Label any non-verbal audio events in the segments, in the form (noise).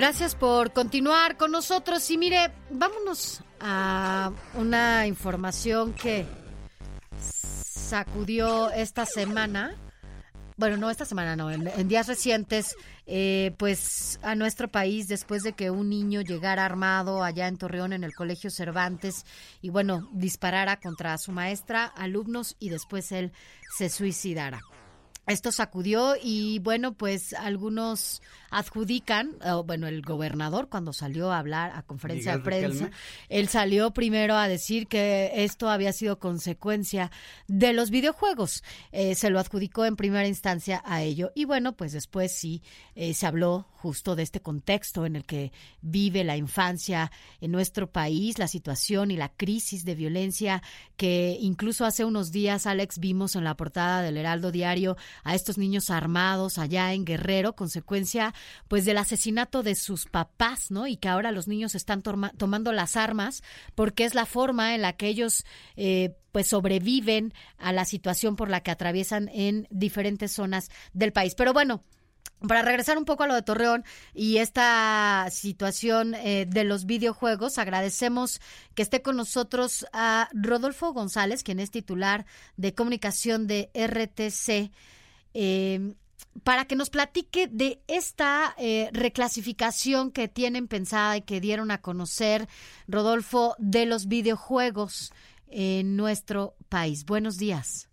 Gracias por continuar con nosotros. Y mire, vámonos a una información que sacudió esta semana. Bueno, no esta semana, no, en, días recientes, eh, pues a nuestro país después de que un niño llegara armado allá en Torreón en el Colegio Cervantes y bueno, disparara contra su maestra, alumnos y después él se suicidara. Esto sacudió y bueno, pues algunos adjudican, bueno, el gobernador cuando salió a hablar a conferencia Miguel de prensa, Riquelme. él salió primero a decir que esto había sido consecuencia de los videojuegos. Eh, se lo adjudicó en primera instancia a ello. Y bueno, pues después sí eh, se habló justo de este contexto en el que vive la infancia en nuestro país, la situación y la crisis de violencia que incluso hace unos días, Alex, vimos en la portada del Heraldo Diario a estos niños armados allá en Guerrero, consecuencia pues del asesinato de sus papás, ¿no? Y que ahora los niños están tomando las armas porque es la forma en la que ellos eh, pues sobreviven a la situación por la que atraviesan en diferentes zonas del país. Pero bueno, para regresar un poco a lo de Torreón y esta situación eh, de los videojuegos, agradecemos que esté con nosotros a Rodolfo González, quien es titular de comunicación de RTC, eh, para que nos platique de esta eh, reclasificación que tienen pensada y que dieron a conocer, Rodolfo, de los videojuegos en nuestro país. Buenos días.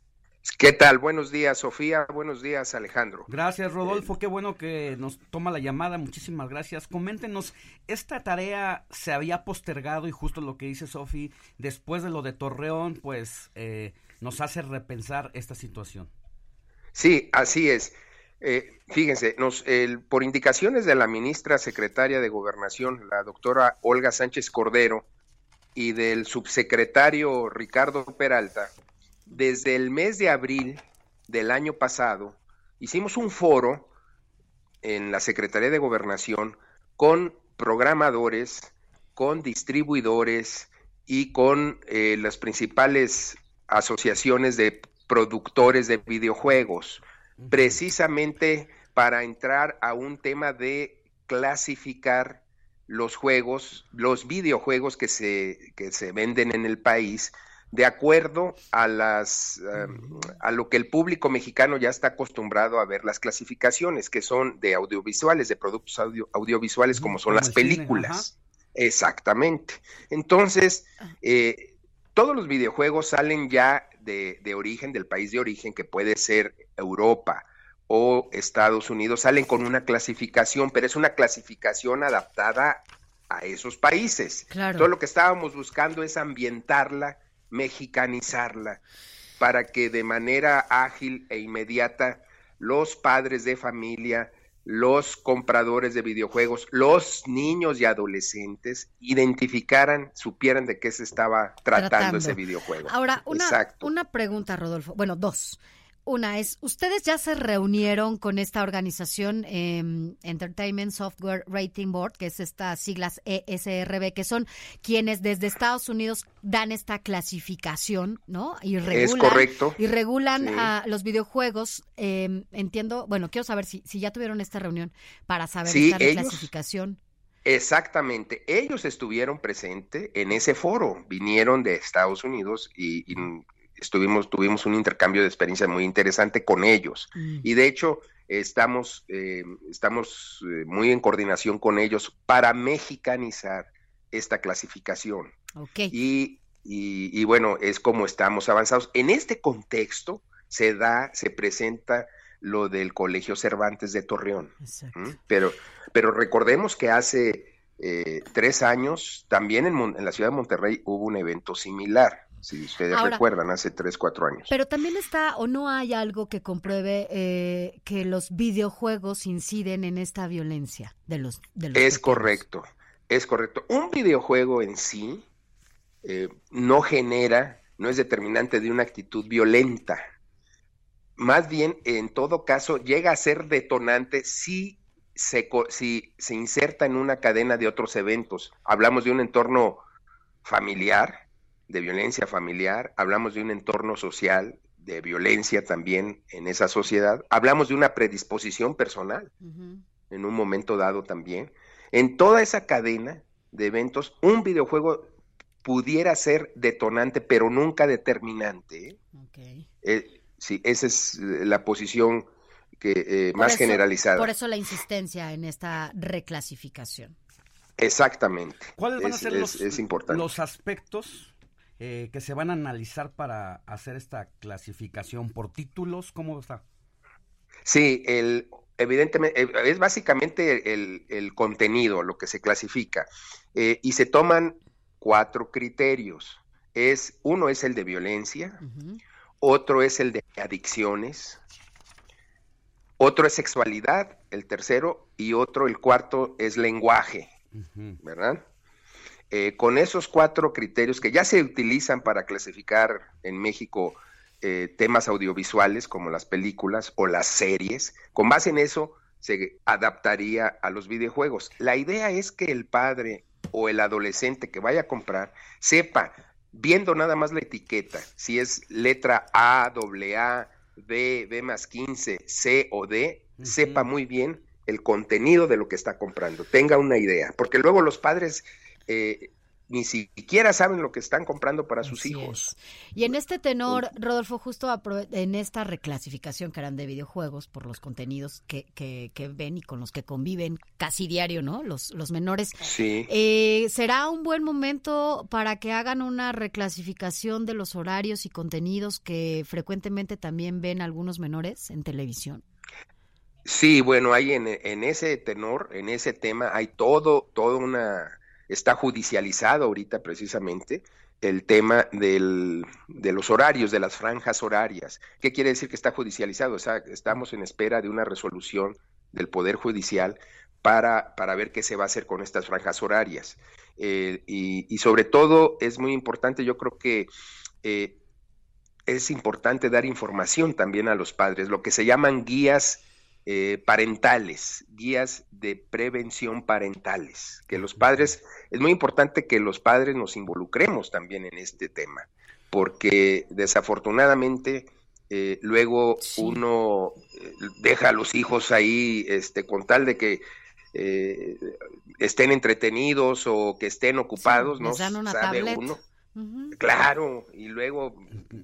¿Qué tal? Buenos días, Sofía. Buenos días, Alejandro. Gracias, Rodolfo. Qué bueno que nos toma la llamada. Muchísimas gracias. Coméntenos, esta tarea se había postergado y justo lo que dice Sofi, después de lo de Torreón, pues eh, nos hace repensar esta situación. Sí, así es. Eh, fíjense, nos, el- por indicaciones de la ministra secretaria de Gobernación, la doctora Olga Sánchez Cordero, y del subsecretario Ricardo Peralta, desde el mes de abril del año pasado, hicimos un foro en la Secretaría de Gobernación con programadores, con distribuidores y con eh, las principales asociaciones de productores de videojuegos, precisamente para entrar a un tema de clasificar los juegos, los videojuegos que se, que se venden en el país de acuerdo a las um, a lo que el público mexicano ya está acostumbrado a ver las clasificaciones que son de audiovisuales, de productos audio- audiovisuales como son las películas. Exactamente. Entonces, eh, todos los videojuegos salen ya de, de origen, del país de origen, que puede ser Europa o Estados Unidos, salen con una clasificación, pero es una clasificación adaptada a esos países. Claro. Todo lo que estábamos buscando es ambientarla, mexicanizarla, para que de manera ágil e inmediata los padres de familia, los compradores de videojuegos, los niños y adolescentes identificaran, supieran de qué se estaba tratando, Tratando. ese videojuego. Ahora, una, Exacto. una pregunta, Rodolfo. Bueno, dos. Una es, ¿ustedes ya se reunieron con esta organización em, Entertainment Software Rating Board, que es estas siglas ESRB, que son quienes desde Estados Unidos dan esta clasificación, ¿no? Y regulan, correcto. Y regulan Sí. a los videojuegos. em, entiendo, bueno, quiero saber si, si ya tuvieron esta reunión para saber Sí, esta ellos- reclasificación. Exactamente, ellos estuvieron presentes en ese foro, vinieron de Estados Unidos y, y estuvimos, tuvimos un intercambio de experiencia muy interesante con ellos. Mm. Y de hecho, estamos, eh, estamos eh, muy en coordinación con ellos para mexicanizar esta clasificación. Y, y- y bueno, es como estamos avanzados. En este contexto se da, se presenta lo del Colegio Cervantes de Torreón. Pero, pero recordemos que hace eh, tres años también en la ciudad de Monterrey hubo un evento similar. Si ustedes recuerdan, hace 3, 4 años. Pero también está, o no hay algo que compruebe eh, que los videojuegos inciden en esta violencia de los... De los es correcto, es correcto. Un videojuego en sí eh, no genera, no es determinante de una actitud violenta. Más bien, en todo caso, llega a ser detonante si se, si se inserta en una cadena de otros eventos. Hablamos de un entorno familiar, de violencia familiar, hablamos de un entorno social, de violencia también en esa sociedad, hablamos de una predisposición personal en un momento dado también. En toda esa cadena de eventos, un videojuego pudiera ser detonante, pero nunca determinante. ¿eh? Eh, sí, esa es la posición que eh, más generalizada. Por eso la insistencia en esta reclasificación. Exactamente. ¿Cuáles van a ser los, los aspectos que se van a analizar para hacer esta clasificación por títulos? ¿Cómo está? Sí, el, evidentemente es básicamente el, el, contenido lo que se clasifica y se toman cuatro criterios. Es, uno es el de violencia, otro es el de adicciones, otro es sexualidad, el tercero, y otro, el cuarto, es lenguaje, ¿verdad? Eh, con esos cuatro criterios que ya se utilizan para clasificar en México eh, temas audiovisuales como las películas o las series, con base en eso se adaptaría a los videojuegos. La idea es que el padre o el adolescente que vaya a comprar sepa, viendo nada más la etiqueta, si es letra A, A, B, B más 15, C o D, sepa muy bien el contenido de lo que está comprando, tenga una idea, porque luego los padres eh, ni siquiera saben lo que están comprando para sus hijos. Y en este tenor, Rodolfo, justo en esta reclasificación que harán de videojuegos por los contenidos que, que, ven y con los que conviven casi diario, ¿no? Los, los menores. Sí. Eh, ¿Será un buen momento para que hagan una reclasificación de los horarios y contenidos que frecuentemente también ven algunos menores en televisión? Sí, bueno, hay en, en ese tenor, en ese tema, hay todo, toda una está judicializado ahorita precisamente el tema del, de los horarios, de las franjas horarias. ¿Qué quiere decir que está judicializado? O sea, estamos en espera de una resolución del Poder Judicial para, para ver qué se va a hacer con estas franjas horarias. Eh, y, sobre todo es muy importante, yo creo que eh, es importante dar información también a los padres, lo que se llaman guías eh, parentales, guías de prevención parentales, que los padres, es muy importante que los padres nos involucremos también en este tema, porque desafortunadamente eh, luego uno eh, deja a los hijos ahí este, con tal de que estén entretenidos o que estén ocupados, no sabe uno. Claro, y luego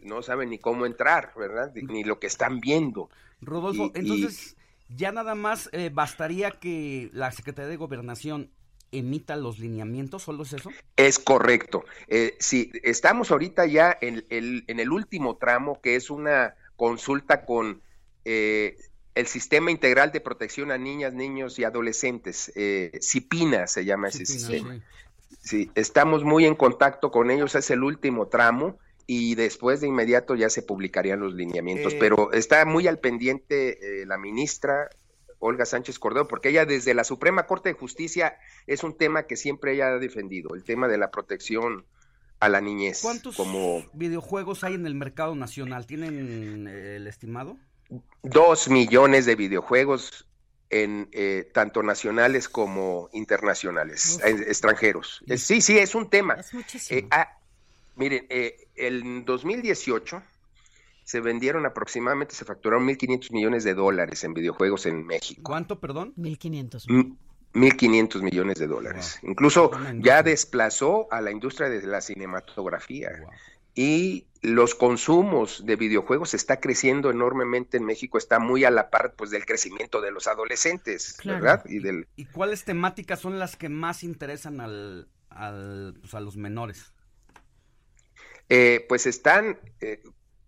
no saben ni cómo entrar, ¿verdad? Ni lo que están viendo. Rodolfo, entonces, ya nada más eh, bastaría que la Secretaría de Gobernación emita los lineamientos, ¿solo es eso? Es correcto. Eh, sí, estamos ahorita ya en, el último tramo, que es una consulta con eh, el Sistema Integral de Protección a Niñas, Niños y Adolescentes, eh, CIPINA se llama ese sistema. sí, estamos muy en contacto con ellos, es el último tramo y después de inmediato ya se publicarían los lineamientos. Eh, pero está muy al pendiente eh, la ministra Olga Sánchez Cordero, porque ella desde la Suprema Corte de Justicia es un tema que siempre ella ha defendido, el tema de la protección a la niñez. ¿Cuántos como... videojuegos hay en el mercado nacional? ¿Tienen eh, el estimado? Dos millones de videojuegos en tanto nacionales como internacionales, extranjeros. sí, sí, es un tema. Es muchísimo. Miren, eh, en 2018 se vendieron aproximadamente, se facturaron 1.500 millones de dólares en videojuegos en México. ¿Cuánto, perdón? 1.500. 1.500 millones de dólares. Incluso ya desplazó a la industria de la cinematografía. Y los consumos de videojuegos está creciendo enormemente en México, está muy a la par pues del crecimiento de los adolescentes, ¿verdad? Y, del... ¿Y cuáles temáticas son las que más interesan al, al pues, a los menores? Eh, pues están, eh,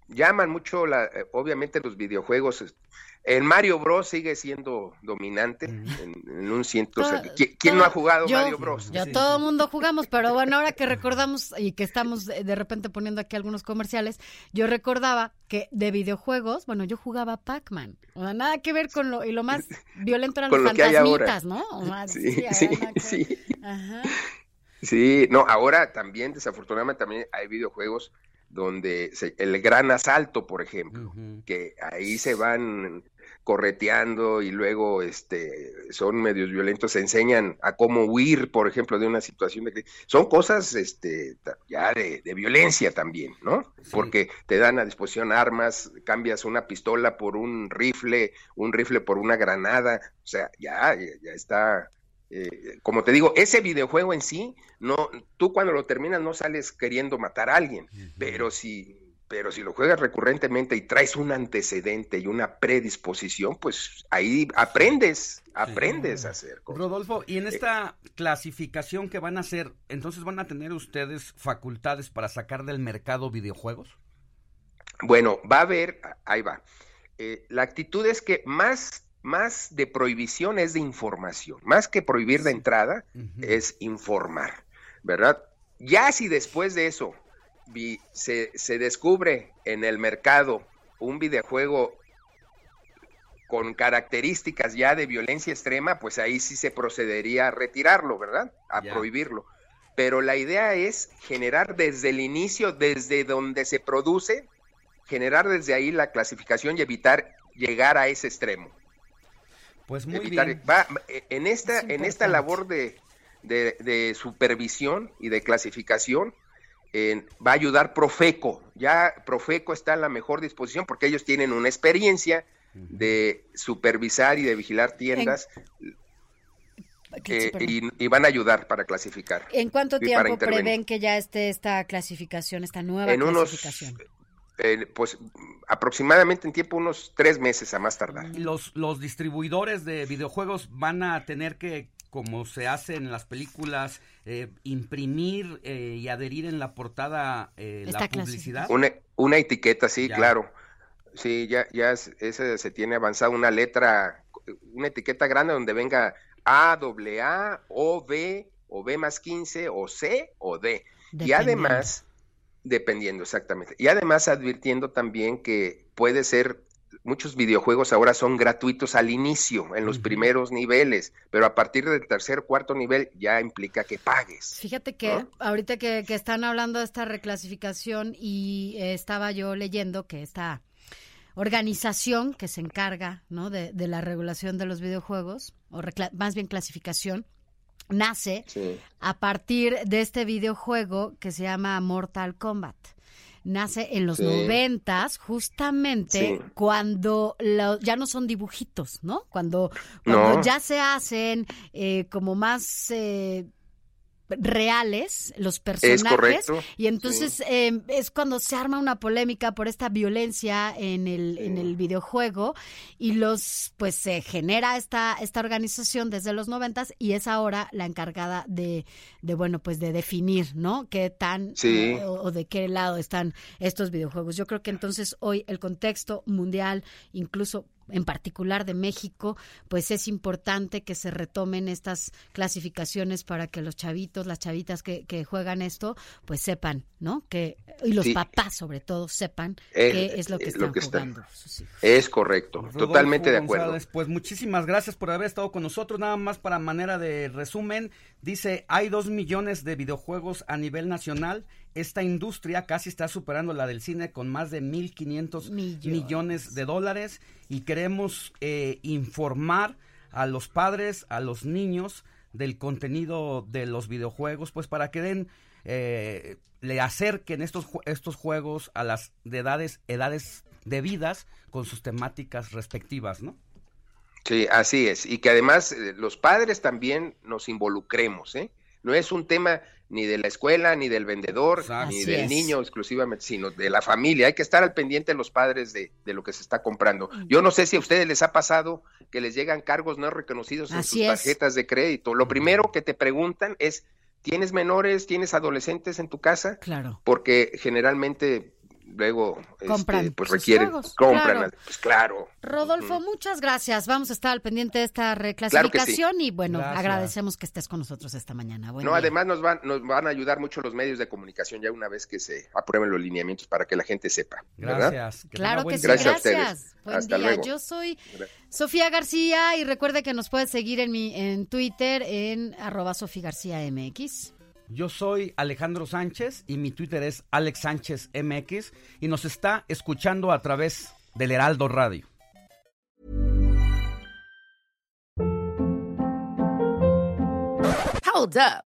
llaman mucho, la, eh, obviamente, los videojuegos. El Mario Bros sigue siendo dominante en, un ciento. ¿Quién no ha jugado Mario Bros? Ya todo el mundo jugamos, pero bueno, ahora que recordamos y que estamos de repente poniendo aquí algunos comerciales, yo recordaba que de videojuegos, bueno, yo jugaba Pac-Man. O sea, nada que ver con lo, y lo más (laughs) violento eran los fantasmitas, ¿no? sí, sí, sí. Sí, no, ahora también, desafortunadamente, también hay videojuegos donde el gran asalto, por ejemplo, que ahí se van correteando y luego este son medios violentos, se enseñan a cómo huir, por ejemplo, de una situación de son cosas este ya de, violencia también, ¿no? Porque te dan a disposición armas, cambias una pistola por un rifle, un rifle por una granada, o sea, ya, ya está eh, como te digo, ese videojuego en sí, no, tú cuando lo terminas no sales queriendo matar a alguien, pero si, pero si lo juegas recurrentemente y traes un antecedente y una predisposición, pues ahí aprendes, aprendes a hacer Rodolfo, y en eh, esta clasificación que van a hacer, entonces van a tener ustedes facultades para sacar del mercado videojuegos. Bueno, va a haber, ahí va. Eh, la actitud es que más más de prohibición es de información, más que prohibir de entrada es informar, ¿verdad? Ya si después de eso se, se descubre en el mercado un videojuego con características ya de violencia extrema, pues ahí sí se procedería a retirarlo, ¿verdad? A prohibirlo. Pero la idea es generar desde el inicio, desde donde se produce, generar desde ahí la clasificación y evitar llegar a ese extremo. Pues muy bien. Eh, en esta, en esta labor de, de, supervisión y de clasificación, va a ayudar Profeco. Ya Profeco está en la mejor disposición porque ellos tienen una experiencia de supervisar y de vigilar tiendas. y, van a ayudar para clasificar. ¿En cuánto tiempo prevén que ya esté esta clasificación, esta nueva en clasificación? Eh, pues aproximadamente en tiempo unos tres meses a más tardar. Los, los distribuidores de videojuegos van a tener que, como se hace en las películas, eh, imprimir eh, y adherir en la portada la publicidad. Una, una etiqueta, sí, claro. Sí, ya, ya ese se tiene avanzado una letra, una etiqueta grande donde venga A, A, O, B, o B más 15, o C, o D. Y además Dependiendo, exactamente. Y además advirtiendo también que puede ser, muchos videojuegos ahora son gratuitos al inicio, en los primeros niveles, pero a partir del tercer, cuarto nivel ya implica que pagues. Fíjate que ahorita que, están hablando de esta reclasificación y eh, estaba yo leyendo que esta organización que se encarga ¿no? de, de la regulación de los videojuegos, o más bien clasificación, nace a partir de este videojuego que se llama Mortal Kombat. Nace en los noventas, justamente cuando ya no son dibujitos, ¿no? Cuando, cuando ya se hacen eh, como más eh, reales los personajes y entonces em, es cuando se arma una polémica por esta violencia en el, en el videojuego y los pues se genera esta esta organización desde los noventas y es ahora la encargada de, de bueno pues de definir no qué tan o, de qué lado están estos videojuegos. Yo creo que entonces hoy el contexto mundial incluso en particular de México, pues es importante que se retomen estas clasificaciones para que los chavitos, las chavitas que, que juegan esto, pues sepan, ¿no? Que y los papás sobre todo sepan qué es lo que están jugando. Es correcto, totalmente de acuerdo. pues muchísimas gracias por haber estado con nosotros. Nada más para manera de resumen, dice hay dos millones de videojuegos a nivel nacional esta industria casi está superando la del cine con más de 1.500 millones. millones de dólares y queremos eh, informar a los padres, a los niños del contenido de los videojuegos, pues para que den, eh, le acerquen estos, estos juegos a las de edades, edades debidas con sus temáticas respectivas, ¿no? Sí, así es. Y que además eh, los padres también nos involucremos, ¿eh? No es un tema ni de la escuela, ni del vendedor, ni del niño exclusivamente, sino de la familia. Hay que estar al pendiente de los padres de, lo que se está comprando. Yo no sé si a ustedes les ha pasado que les llegan cargos no reconocidos en sus tarjetas de crédito. Lo primero que te preguntan es, ¿tienes menores, tienes adolescentes en tu casa? Claro. Porque generalmente luego este, pues requieren, juegos, compran, claro. pues claro. Rodolfo, muchas gracias. Vamos a estar al pendiente de esta reclasificación y bueno, Gracias. agradecemos que estés con nosotros esta mañana. Buen No, día. además nos van, nos van a ayudar mucho los medios de comunicación ya una vez que se aprueben los lineamientos para que la gente sepa. ¿verdad? Gracias. que Claro que sí. Gracias a ustedes. Buen Hasta día. luego. Yo soy Gracias. Sofía García y recuerde que nos puede seguir en mi en Twitter en arroba Sofía García MX. Yo soy Alejandro Sánchez y mi Twitter es Alex Sánchez MX y nos está escuchando a través del Heraldo Radio. Hold up.